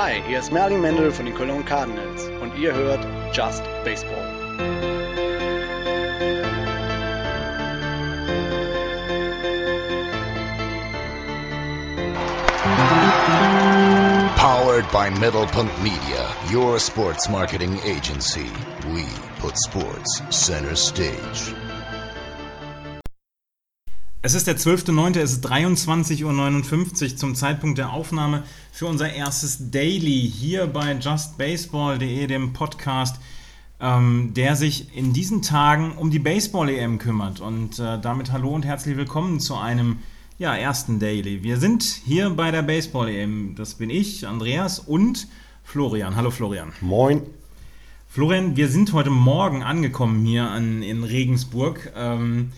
Hi, hier ist Merlin Mendel von den Cologne Cardinals und ihr hört Just Baseball. Powered by Middlepunkt Media, your sports marketing agency. We put sports center stage. Es ist der 12.09., es ist 23.59 Uhr zum Zeitpunkt der Aufnahme für unser erstes Daily hier bei justbaseball.de, dem Podcast, ähm, der sich in diesen Tagen um die Baseball-EM kümmert. Und äh, damit hallo und herzlich willkommen zu einem ja, ersten Daily. Wir sind hier bei der Baseball-EM. Das bin ich, Andreas und Florian. Hallo Florian. Moin. Florian, wir sind heute Morgen angekommen hier an, in Regensburg. Ähm,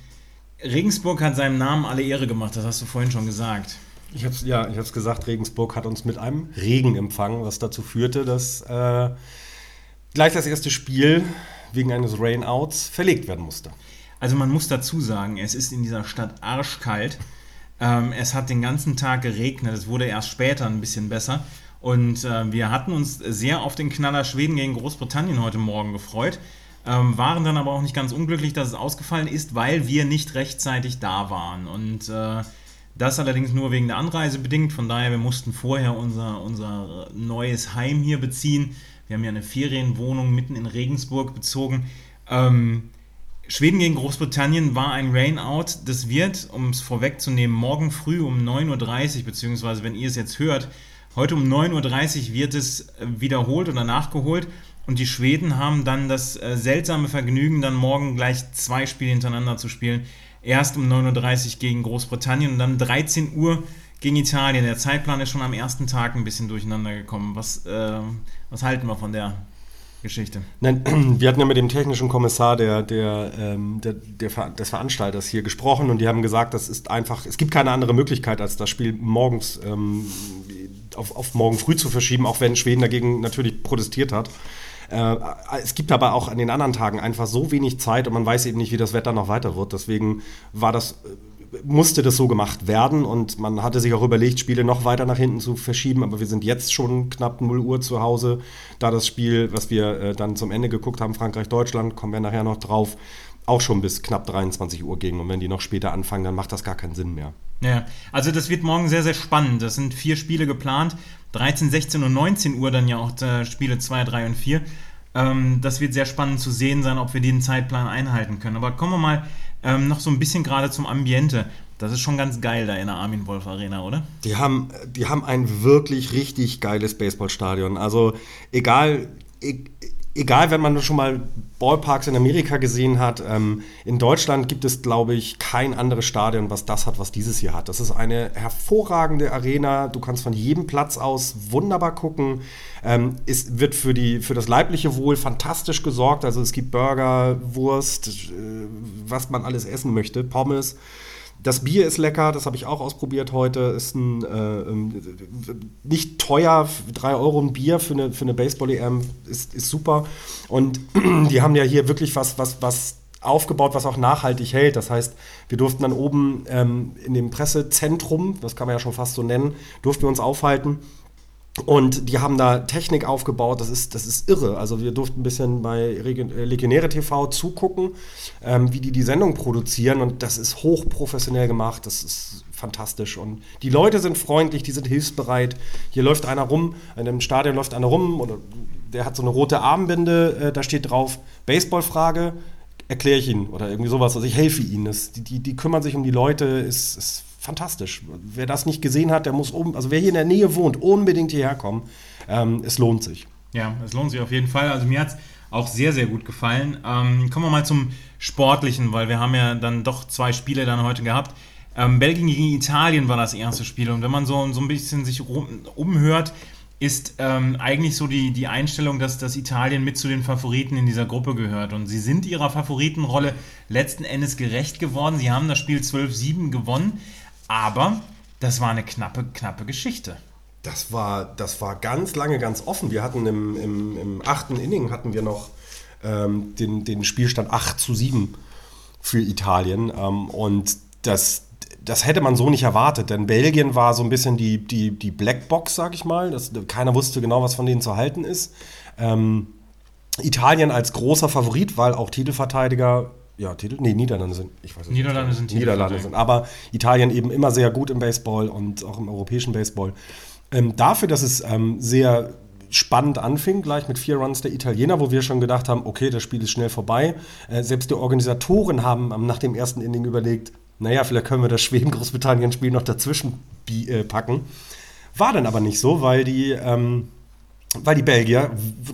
Regensburg hat seinem Namen alle Ehre gemacht, das hast du vorhin schon gesagt. Ich hab's, ja, ich habe es gesagt, Regensburg hat uns mit einem Regen empfangen, was dazu führte, dass äh, gleich das erste Spiel wegen eines Rainouts verlegt werden musste. Also man muss dazu sagen, es ist in dieser Stadt arschkalt. Ähm, es hat den ganzen Tag geregnet, es wurde erst später ein bisschen besser. Und äh, wir hatten uns sehr auf den Knaller Schweden gegen Großbritannien heute Morgen gefreut. Ähm, waren dann aber auch nicht ganz unglücklich, dass es ausgefallen ist, weil wir nicht rechtzeitig da waren. Und äh, das allerdings nur wegen der Anreise bedingt. Von daher, wir mussten vorher unser, unser neues Heim hier beziehen. Wir haben ja eine Ferienwohnung mitten in Regensburg bezogen. Ähm, Schweden gegen Großbritannien war ein Rainout. Das wird, um es vorwegzunehmen, morgen früh um 9.30 Uhr, beziehungsweise wenn ihr es jetzt hört, heute um 9.30 Uhr wird es wiederholt oder nachgeholt. Und die Schweden haben dann das äh, seltsame Vergnügen, dann morgen gleich zwei Spiele hintereinander zu spielen. Erst um 9.30 Uhr gegen Großbritannien und dann 13 Uhr gegen Italien. Der Zeitplan ist schon am ersten Tag ein bisschen durcheinander gekommen. Was, äh, was halten wir von der Geschichte? Nein, wir hatten ja mit dem technischen Kommissar der, der, ähm, der, der, des Veranstalters hier gesprochen und die haben gesagt, das ist einfach, es gibt keine andere Möglichkeit, als das Spiel morgens ähm, auf, auf morgen früh zu verschieben, auch wenn Schweden dagegen natürlich protestiert hat. Äh, es gibt aber auch an den anderen Tagen einfach so wenig Zeit und man weiß eben nicht, wie das Wetter noch weiter wird. Deswegen war das äh, musste das so gemacht werden und man hatte sich auch überlegt, Spiele noch weiter nach hinten zu verschieben, aber wir sind jetzt schon knapp 0 Uhr zu Hause, da das Spiel, was wir äh, dann zum Ende geguckt haben, Frankreich-Deutschland, kommen wir nachher noch drauf, auch schon bis knapp 23 Uhr ging und wenn die noch später anfangen, dann macht das gar keinen Sinn mehr. Ja, also das wird morgen sehr, sehr spannend. Das sind vier Spiele geplant. 13, 16 und 19 Uhr dann ja auch äh, Spiele 2, 3 und 4. Ähm, das wird sehr spannend zu sehen sein, ob wir den Zeitplan einhalten können. Aber kommen wir mal ähm, noch so ein bisschen gerade zum Ambiente. Das ist schon ganz geil da in der Armin Wolf Arena, oder? Die haben, die haben ein wirklich richtig geiles Baseballstadion. Also egal, e egal, wenn man schon mal Ballparks in Amerika gesehen hat, ähm, in Deutschland gibt es, glaube ich, kein anderes Stadion, was das hat, was dieses hier hat. Das ist eine hervorragende Arena. Du kannst von jedem Platz aus wunderbar gucken. Ähm, es wird für, die, für das leibliche Wohl fantastisch gesorgt. Also es gibt Burger, Wurst, äh, was man alles essen möchte, Pommes. Das Bier ist lecker, das habe ich auch ausprobiert heute. Ist ein, äh, ähm, nicht teuer, 3 Euro ein Bier für eine, für eine Baseball-EM ist, ist super. Und die haben ja hier wirklich was, was, was aufgebaut, was auch nachhaltig hält. Das heißt, wir durften dann oben ähm, in dem Pressezentrum, das kann man ja schon fast so nennen, durften wir uns aufhalten. Und die haben da Technik aufgebaut, das ist, das ist irre. Also wir durften ein bisschen bei äh, Legionäre TV zugucken, ähm, wie die die Sendung produzieren und das ist hochprofessionell gemacht, das ist fantastisch. Und die Leute sind freundlich, die sind hilfsbereit. Hier läuft einer rum, in einem Stadion läuft einer rum oder der hat so eine rote Armbinde, äh, da steht drauf Baseballfrage, erkläre ich ihn oder irgendwie sowas. Also ich helfe ihnen. Das, die, die, die kümmern sich um die Leute, ist, ist fantastisch. Wer das nicht gesehen hat, der muss um, also wer hier in der Nähe wohnt, unbedingt hierher kommen. Ähm, es lohnt sich. Ja, es lohnt sich auf jeden Fall. Also mir hat es auch sehr, sehr gut gefallen. Ähm, kommen wir mal zum Sportlichen, weil wir haben ja dann doch zwei Spiele dann heute gehabt. Ähm, Belgien gegen Italien war das erste Spiel und wenn man so, so ein bisschen sich umhört, ist ähm, eigentlich so die, die Einstellung, dass, dass Italien mit zu den Favoriten in dieser Gruppe gehört. Und sie sind ihrer Favoritenrolle letzten Endes gerecht geworden. Sie haben das Spiel 12-7 gewonnen. Aber das war eine knappe, knappe Geschichte. Das war, das war ganz lange ganz offen. Wir hatten im, im, im achten Inning hatten wir noch ähm, den, den Spielstand 8 zu 7 für Italien. Ähm, und das, das hätte man so nicht erwartet, denn Belgien war so ein bisschen die, die, die Blackbox, sag ich mal. Das, keiner wusste genau, was von denen zu halten ist. Ähm, Italien als großer Favorit, weil auch Titelverteidiger, ja, Titel, nee, Niederlande sind, ich weiß nicht. Niederlande sind Niederlande sind, aber Italien eben immer sehr gut im Baseball und auch im europäischen Baseball. Ähm, dafür, dass es ähm, sehr spannend anfing, gleich mit vier Runs der Italiener, wo wir schon gedacht haben, okay, das Spiel ist schnell vorbei. Äh, selbst die Organisatoren haben ähm, nach dem ersten Inning überlegt, naja, vielleicht können wir das Schweden-Großbritannien-Spiel noch dazwischen äh, packen. War dann aber nicht so, weil die, ähm, weil die Belgier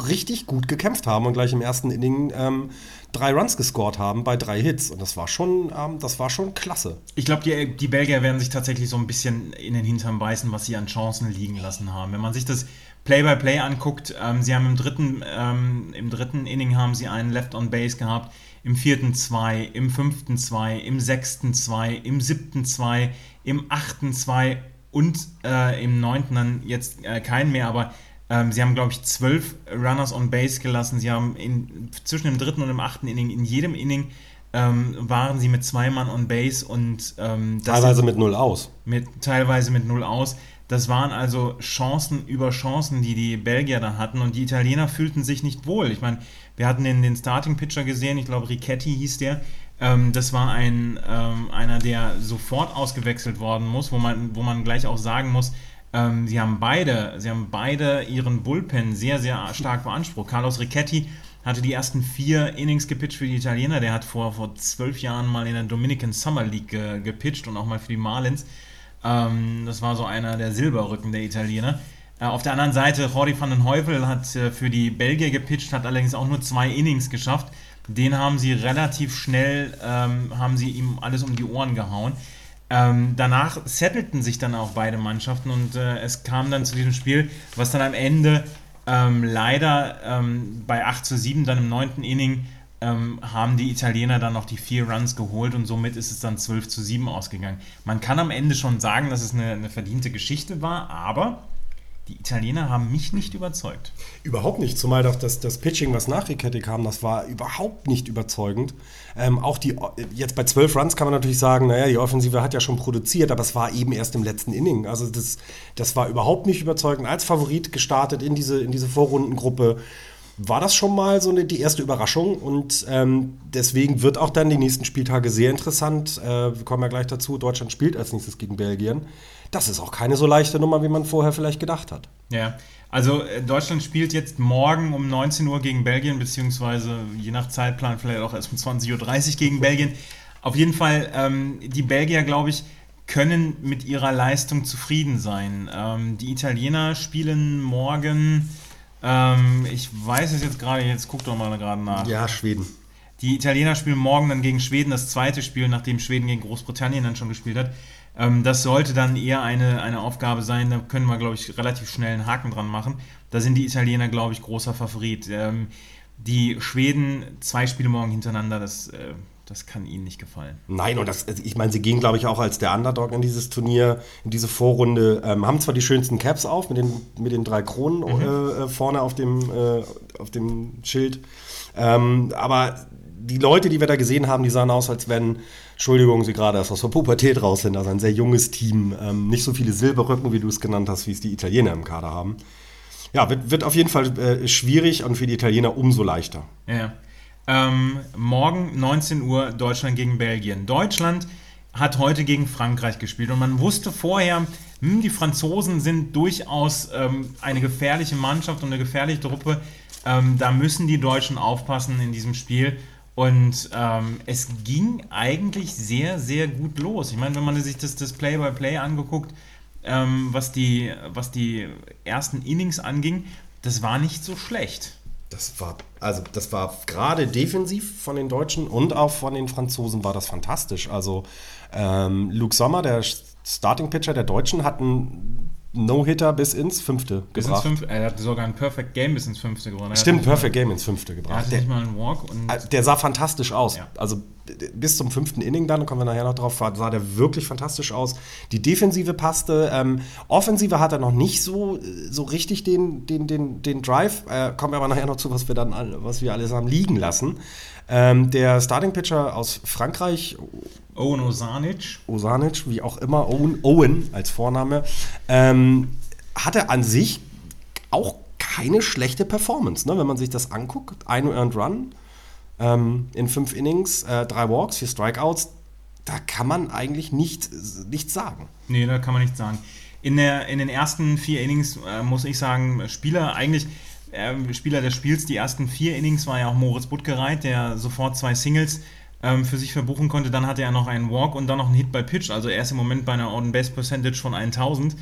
richtig gut gekämpft haben und gleich im ersten Inning ähm, drei Runs gescored haben bei drei Hits. Und das war schon, ähm, das war schon klasse. Ich glaube, die, die Belgier werden sich tatsächlich so ein bisschen in den Hintern beißen, was sie an Chancen liegen lassen haben. Wenn man sich das Play-by-Play -play anguckt, ähm, sie haben im dritten, ähm, im dritten Inning haben sie einen Left on Base gehabt, im vierten zwei, im fünften zwei, im sechsten zwei, im siebten zwei, im achten zwei und äh, im neunten dann jetzt äh, keinen mehr, aber ähm, sie haben, glaube ich, zwölf Runners on Base gelassen. Sie haben in, zwischen dem dritten und dem achten Inning, in jedem Inning ähm, waren sie mit zwei Mann on Base und ähm, teilweise mit null aus. Mit, teilweise mit null aus. Das waren also Chancen über Chancen, die die Belgier da hatten und die Italiener fühlten sich nicht wohl. Ich meine, wir hatten den, den Starting Pitcher gesehen, ich glaube Richetti hieß der. Ähm, das war ein, ähm, einer, der sofort ausgewechselt worden muss, wo man, wo man gleich auch sagen muss, ähm, sie haben beide, sie haben beide ihren Bullpen sehr, sehr stark beansprucht. Carlos Richetti hatte die ersten vier Innings gepitcht für die Italiener. Der hat vor, vor zwölf Jahren mal in der Dominican Summer League äh, gepitcht und auch mal für die Marlins. Ähm, das war so einer der Silberrücken der Italiener. Äh, auf der anderen Seite, Jordi van den Heuvel hat äh, für die Belgier gepitcht, hat allerdings auch nur zwei Innings geschafft. Den haben sie relativ schnell, ähm, haben sie ihm alles um die Ohren gehauen. Ähm, danach settelten sich dann auch beide Mannschaften und äh, es kam dann zu diesem Spiel, was dann am Ende ähm, leider ähm, bei 8 zu 7 dann im neunten Inning ähm, haben die Italiener dann noch die vier Runs geholt und somit ist es dann 12 zu 7 ausgegangen. Man kann am Ende schon sagen, dass es eine, eine verdiente Geschichte war, aber die Italiener haben mich nicht überzeugt. Überhaupt nicht, zumal doch das, das Pitching, was nach Riquetti kam, das war überhaupt nicht überzeugend. Ähm, auch die, jetzt bei 12 Runs kann man natürlich sagen, naja, die Offensive hat ja schon produziert, aber es war eben erst im letzten Inning. Also das, das war überhaupt nicht überzeugend. Als Favorit gestartet in diese, in diese Vorrundengruppe war das schon mal so eine, die erste Überraschung und ähm, deswegen wird auch dann die nächsten Spieltage sehr interessant. Äh, wir kommen ja gleich dazu, Deutschland spielt als nächstes gegen Belgien. Das ist auch keine so leichte Nummer, wie man vorher vielleicht gedacht hat. Ja, also äh, Deutschland spielt jetzt morgen um 19 Uhr gegen Belgien, beziehungsweise je nach Zeitplan vielleicht auch erst um 20.30 Uhr gegen Belgien. Auf jeden Fall, ähm, die Belgier, glaube ich, können mit ihrer Leistung zufrieden sein. Ähm, die Italiener spielen morgen ähm, ich weiß es jetzt gerade, jetzt guck doch mal gerade nach. Ja, Schweden. Die Italiener spielen morgen dann gegen Schweden das zweite Spiel, nachdem Schweden gegen Großbritannien dann schon gespielt hat. Ähm, das sollte dann eher eine, eine Aufgabe sein, da können wir, glaube ich, relativ schnell einen Haken dran machen. Da sind die Italiener, glaube ich, großer Favorit. Ähm, die Schweden, zwei Spiele morgen hintereinander, das äh, das kann ihnen nicht gefallen. Nein, und das, also ich meine, sie gehen, glaube ich, auch als der Underdog in dieses Turnier, in diese Vorrunde, ähm, haben zwar die schönsten Caps auf, mit den, mit den drei Kronen mhm. äh, äh vorne auf dem, äh, auf dem Schild, ähm, aber die Leute, die wir da gesehen haben, die sahen aus, als wenn, Entschuldigung, sie gerade erst aus der Pubertät raus sind, also ein sehr junges Team, ähm, nicht so viele Silberrücken, wie du es genannt hast, wie es die Italiener im Kader haben. Ja, wird, wird auf jeden Fall äh, schwierig und für die Italiener umso leichter. Ja. Ähm, morgen 19 Uhr Deutschland gegen Belgien. Deutschland hat heute gegen Frankreich gespielt und man wusste vorher, hm, die Franzosen sind durchaus ähm, eine gefährliche Mannschaft und eine gefährliche Truppe. Ähm, da müssen die Deutschen aufpassen in diesem Spiel. Und ähm, es ging eigentlich sehr, sehr gut los. Ich meine, wenn man sich das, das Play-by-Play angeguckt, ähm, was, die, was die ersten Innings anging, das war nicht so schlecht. Das war, also das war gerade defensiv von den Deutschen und auch von den Franzosen war das fantastisch. Also ähm, Luke Sommer, der Starting Pitcher der Deutschen, hat einen No-Hitter bis ins Fünfte bis gebracht. Ins Fünfte, er hat sogar ein Perfect Game bis ins Fünfte gewonnen. Stimmt, Perfect Game ins Fünfte gebracht. Er hat nicht mal einen Walk. Äh, der sah fantastisch aus. Ja. Also bis zum fünften Inning dann, kommen wir nachher noch drauf, sah der wirklich fantastisch aus. Die Defensive passte. Ähm, Offensive hat er noch nicht so, so richtig den, den, den, den Drive. Äh, kommen wir aber nachher noch zu, was wir dann was wir alles haben liegen lassen. Ähm, der Starting Pitcher aus Frankreich Owen Osanic. Osanic, wie auch immer, Owen, Owen als Vorname, ähm, hatte an sich auch keine schlechte Performance, ne? wenn man sich das anguckt. Ein Earned Run ähm, in fünf Innings, äh, drei Walks, vier Strikeouts. Da kann man eigentlich nicht, nichts sagen. Nee, da kann man nichts sagen. In, der, in den ersten vier Innings äh, muss ich sagen, Spieler eigentlich, äh, Spieler des Spiels, die ersten vier Innings war ja auch Moritz Buttgereit, der sofort zwei Singles ähm, für sich verbuchen konnte. Dann hatte er noch einen Walk und dann noch einen Hit by Pitch. Also er ist im Moment bei einer On-Base-Percentage von 1000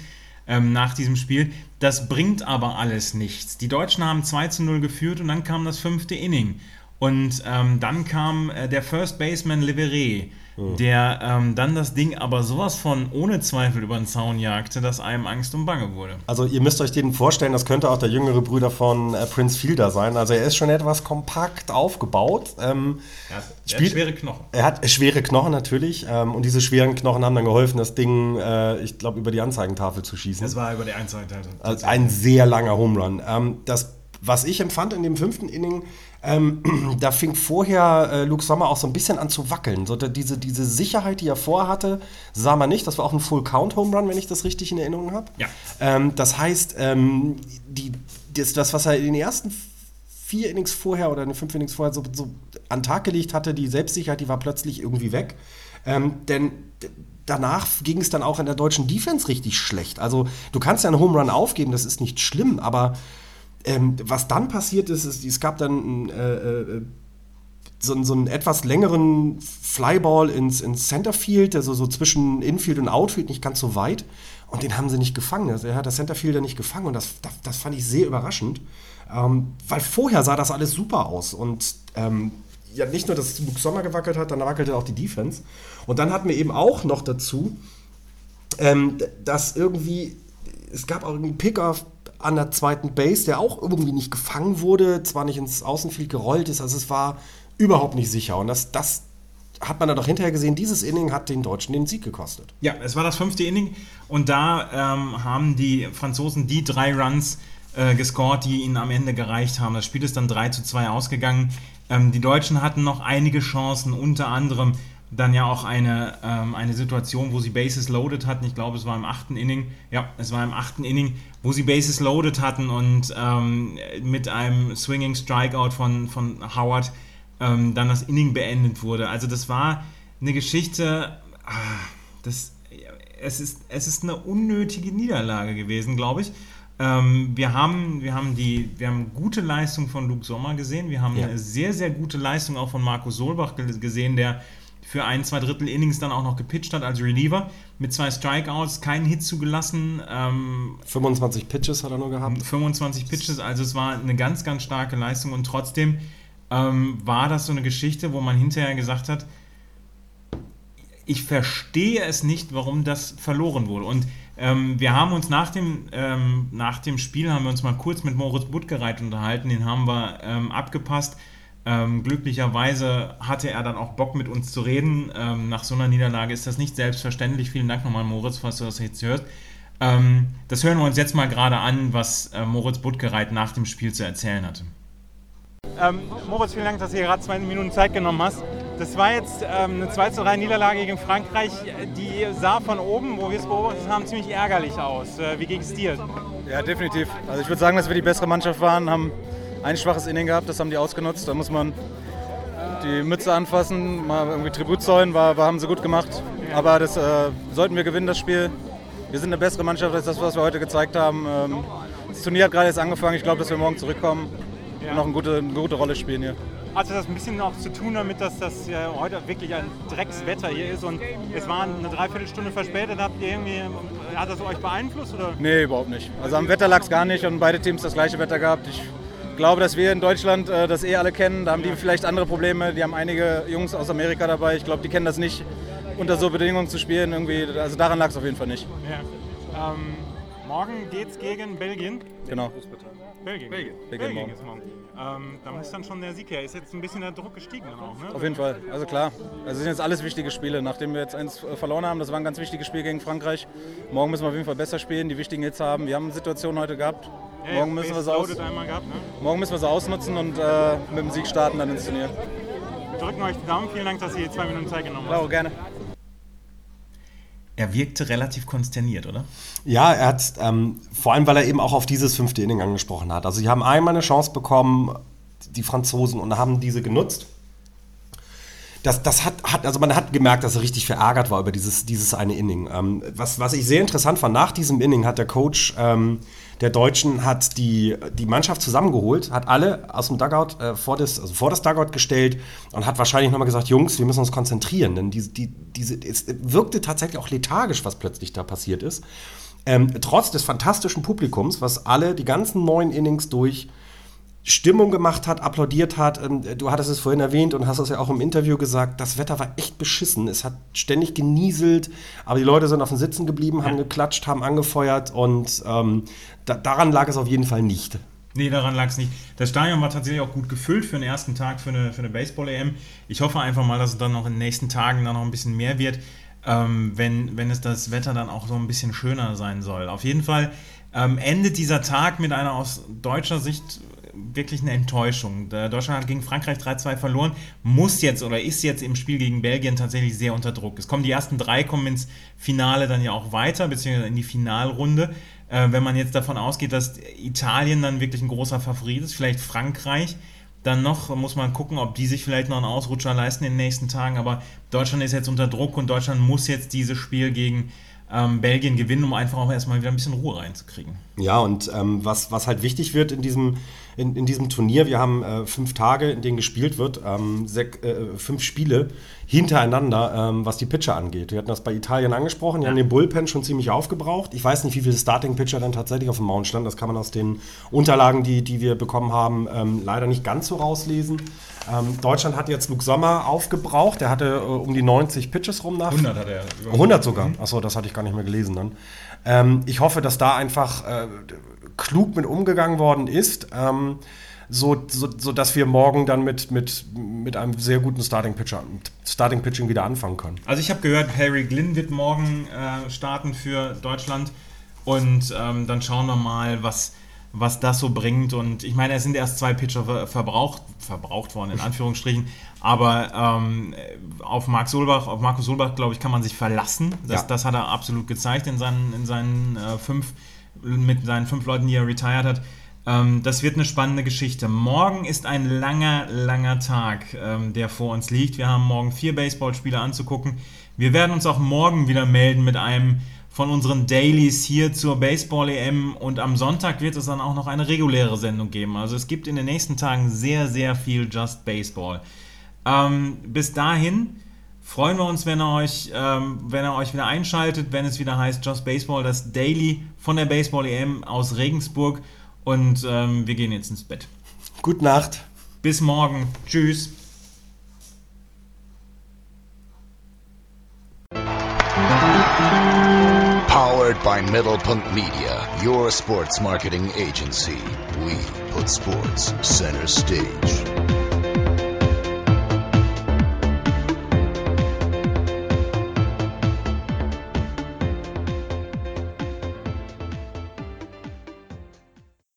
ähm, nach diesem Spiel. Das bringt aber alles nichts. Die Deutschen haben 2 zu 0 geführt und dann kam das fünfte Inning. Und ähm, dann kam äh, der First Baseman Leveré, mhm. der ähm, dann das Ding aber sowas von ohne Zweifel über den Zaun jagte, dass einem Angst und Bange wurde. Also ihr müsst euch den vorstellen, das könnte auch der jüngere Bruder von äh, Prince Fielder sein. Also er ist schon etwas kompakt aufgebaut. Ähm, er, hat, er hat schwere Knochen. Er hat schwere Knochen natürlich. Ähm, und diese schweren Knochen haben dann geholfen, das Ding, äh, ich glaube, über die Anzeigentafel zu schießen. Es war über die Anzeigentafel. Also ein sehr langer Home Run. Ähm, das was ich empfand in dem fünften Inning, ähm, da fing vorher äh, Luke Sommer auch so ein bisschen an zu wackeln. So, diese, diese Sicherheit, die er vorher hatte, sah man nicht. Das war auch ein Full-Count-Home Run, wenn ich das richtig in Erinnerung habe. Ja. Ähm, das heißt, ähm, die, das, das, was er in den ersten vier Innings vorher oder in den fünf Innings vorher so, so an den Tag gelegt hatte, die Selbstsicherheit, die war plötzlich irgendwie weg. Ähm, denn danach ging es dann auch in der deutschen Defense richtig schlecht. Also du kannst ja einen Home Run aufgeben, das ist nicht schlimm, aber ähm, was dann passiert ist, ist, es gab dann äh, äh, so, so, einen etwas längeren Flyball ins, ins Centerfield, also so zwischen Infield und Outfield, nicht ganz so weit. Und den haben sie nicht gefangen. Also er hat das Centerfielder nicht gefangen und das, das, das fand ich sehr überraschend. Ähm, weil vorher sah das alles super aus. Und ähm, ja, nicht nur, dass Luke Sommer gewackelt hat, dann wackelte auch die Defense. Und dann hatten wir eben auch noch dazu, ähm, dass irgendwie, es gab auch irgendwie Pickoff an der zweiten Base, der auch irgendwie nicht gefangen wurde, zwar nicht ins Außenfield gerollt ist, also es war überhaupt nicht sicher. Und das, das hat man dann doch hinterher gesehen, dieses Inning hat den Deutschen den Sieg gekostet. Ja, es war das fünfte Inning und da ähm, haben die Franzosen die drei Runs äh, gescored, die ihnen am Ende gereicht haben. Das Spiel ist dann 3 zu 2 ausgegangen. Ähm, die Deutschen hatten noch einige Chancen, unter anderem dann ja auch eine, ähm, eine Situation, wo sie Bases loaded hatten. Ich glaube, es war im achten Inning. Ja, es war im achten Inning, wo sie Bases loaded hatten und ähm, mit einem Swinging Strikeout von, von Howard ähm, dann das Inning beendet wurde. Also das war eine Geschichte, ah, das, es, ist, es ist eine unnötige Niederlage gewesen, glaube ich. Ähm, wir, haben, wir, haben die, wir haben gute Leistung von Luke Sommer gesehen. Wir haben ja. eine sehr, sehr gute Leistung auch von Markus Solbach gesehen, der für ein, zwei Drittel Innings dann auch noch gepitcht hat als Reliever mit zwei Strikeouts, keinen Hit zugelassen. Ähm, 25 Pitches hat er nur gehabt. 25 Pitches, also es war eine ganz, ganz starke Leistung und trotzdem ähm, war das so eine Geschichte, wo man hinterher gesagt hat, ich verstehe es nicht, warum das verloren wurde. Und ähm, wir haben uns nach dem, ähm, nach dem Spiel, haben wir uns mal kurz mit Moritz Buttgereit unterhalten, den haben wir ähm, abgepasst ähm, glücklicherweise hatte er dann auch Bock mit uns zu reden. Ähm, nach so einer Niederlage ist das nicht selbstverständlich. Vielen Dank nochmal, Moritz, falls du das jetzt hörst. Ähm, das hören wir uns jetzt mal gerade an, was äh, Moritz Buttgereit nach dem Spiel zu erzählen hatte. Ähm, Moritz, vielen Dank, dass du dir gerade zwei Minuten Zeit genommen hast. Das war jetzt ähm, eine 2 zu 3 Niederlage gegen Frankreich. Die sah von oben, wo wir es beobachtet haben, ziemlich ärgerlich aus. Äh, wie ging es dir? Ja, definitiv. Also ich würde sagen, dass wir die bessere Mannschaft waren, haben ein schwaches Inning gehabt, das haben die ausgenutzt. Da muss man die Mütze anfassen, mal irgendwie Tribut zollen, war, war haben sie gut gemacht. Aber das äh, sollten wir gewinnen, das Spiel. Wir sind eine bessere Mannschaft als das, was wir heute gezeigt haben. Ähm, das Turnier hat gerade jetzt angefangen. Ich glaube, dass wir morgen zurückkommen ja. und noch eine gute, eine gute Rolle spielen hier. Hatte das ein bisschen auch zu tun damit, dass das ja heute wirklich ein Dreckswetter hier ist und es war eine Dreiviertelstunde verspätet? Habt ihr irgendwie, hat das euch beeinflusst? Oder? Nee, überhaupt nicht. Also am Wetter lag es gar nicht und beide Teams das gleiche Wetter gehabt. Ich glaube, dass wir in Deutschland äh, das eh alle kennen. Da haben die vielleicht andere Probleme. Die haben einige Jungs aus Amerika dabei. Ich glaube, die kennen das nicht, unter so Bedingungen zu spielen. Irgendwie, also daran lag es auf jeden Fall nicht. Ja. Ähm, morgen es gegen Belgien. Genau. Belgien. Belgien. Belgien, Belgien morgen. ist morgen. Ähm, da ist dann schon der Sieg her. Ist jetzt ein bisschen der Druck gestiegen auch, ne? Auf jeden Fall. Also klar. Also es sind jetzt alles wichtige Spiele. Nachdem wir jetzt eins äh, verloren haben, das war ein ganz wichtiges Spiel gegen Frankreich. Morgen müssen wir auf jeden Fall besser spielen, die wichtigen Hits haben. Wir haben Situationen heute gehabt. Ja, morgen, müssen wir sie aus gehabt, ne? morgen müssen wir sie ausnutzen und äh, mit dem Sieg starten dann ins Turnier. Wir drücken euch die Daumen. Vielen Dank, dass ihr zwei Minuten Zeit genommen habt. Oh, gerne. er wirkte relativ konsterniert, oder? Ja, er hat, ähm, vor allem, weil er eben auch auf dieses fünfte Inning angesprochen hat. Also, sie haben einmal eine Chance bekommen, die Franzosen, und haben diese genutzt. Das, das hat, hat, also man hat gemerkt, dass er richtig verärgert war über dieses, dieses eine Inning. Ähm, was, was ich sehr interessant fand, nach diesem Inning hat der Coach ähm, der Deutschen hat die, die Mannschaft zusammengeholt, hat alle aus dem Dugout äh, vor, das, also vor das Dugout gestellt und hat wahrscheinlich nochmal gesagt, Jungs, wir müssen uns konzentrieren, denn die, die, diese, es wirkte tatsächlich auch lethargisch, was plötzlich da passiert ist. Ähm, trotz des fantastischen Publikums, was alle die ganzen neun Innings durch Stimmung gemacht hat, applaudiert hat. Ähm, du hattest es vorhin erwähnt und hast es ja auch im Interview gesagt, das Wetter war echt beschissen. Es hat ständig genieselt, aber die Leute sind auf den Sitzen geblieben, haben geklatscht, haben angefeuert und ähm, da, daran lag es auf jeden Fall nicht. Nee, daran lag es nicht. Das Stadion war tatsächlich auch gut gefüllt für den ersten Tag für eine, für eine Baseball-EM. Ich hoffe einfach mal, dass es dann noch in den nächsten Tagen dann noch ein bisschen mehr wird, ähm, wenn, wenn es das Wetter dann auch so ein bisschen schöner sein soll. Auf jeden Fall ähm, endet dieser Tag mit einer aus deutscher Sicht wirklich eine Enttäuschung. Deutschland hat gegen Frankreich 3-2 verloren, muss jetzt oder ist jetzt im Spiel gegen Belgien tatsächlich sehr unter Druck. Es kommen die ersten drei, kommen ins Finale dann ja auch weiter, beziehungsweise in die Finalrunde. Äh, wenn man jetzt davon ausgeht, dass Italien dann wirklich ein großer Favorit ist, vielleicht Frankreich, dann noch muss man gucken, ob die sich vielleicht noch einen Ausrutscher leisten in den nächsten Tagen. Aber Deutschland ist jetzt unter Druck und Deutschland muss jetzt dieses Spiel gegen ähm, Belgien gewinnen, um einfach auch erstmal wieder ein bisschen Ruhe reinzukriegen. Ja, und ähm, was, was halt wichtig wird in diesem in, in diesem Turnier. Wir haben äh, fünf Tage, in denen gespielt wird, ähm, sech, äh, fünf Spiele hintereinander, ähm, was die Pitcher angeht. Wir hatten das bei Italien angesprochen, die haben den Bullpen schon ziemlich aufgebraucht. Ich weiß nicht, wie viele Starting-Pitcher dann tatsächlich auf dem Mount standen. Das kann man aus den Unterlagen, die, die wir bekommen haben, ähm, leider nicht ganz so rauslesen. Ähm, Deutschland hat jetzt Luke Sommer aufgebraucht. Der hatte äh, um die 90 Pitches rum nach. 100 hat er. 100 sogar. Mhm. Achso, das hatte ich gar nicht mehr gelesen dann. Ähm, ich hoffe, dass da einfach äh, klug mit umgegangen worden ist. Ähm, so, so, so, dass wir morgen dann mit, mit, mit einem sehr guten Starting, Pitcher, Starting Pitching wieder anfangen können. Also ich habe gehört, Harry Glynn wird morgen äh, starten für Deutschland und ähm, dann schauen wir mal, was, was das so bringt. Und ich meine, es sind erst zwei Pitcher verbraucht, verbraucht worden, in Anführungsstrichen. Aber ähm, auf Marc Solbach, auf Markus Solbach, glaube ich, kann man sich verlassen. Das, ja. das hat er absolut gezeigt in seinen, in seinen äh, fünf mit seinen fünf Leuten, die er retired hat. Ähm, das wird eine spannende Geschichte. Morgen ist ein langer, langer Tag, ähm, der vor uns liegt. Wir haben morgen vier Baseballspiele anzugucken. Wir werden uns auch morgen wieder melden mit einem von unseren Dailies hier zur Baseball-EM und am Sonntag wird es dann auch noch eine reguläre Sendung geben. Also es gibt in den nächsten Tagen sehr, sehr viel Just Baseball. Ähm, bis dahin freuen wir uns, wenn ihr euch, ähm, wenn ihr euch wieder einschaltet, wenn es wieder heißt Just Baseball, das Daily von der Baseball EM aus Regensburg. Und ähm, wir gehen jetzt ins Bett. Gute Nacht. Bis morgen. Tschüss. Powered by Middlepunkt Media, your sports marketing agency. We put sports center stage.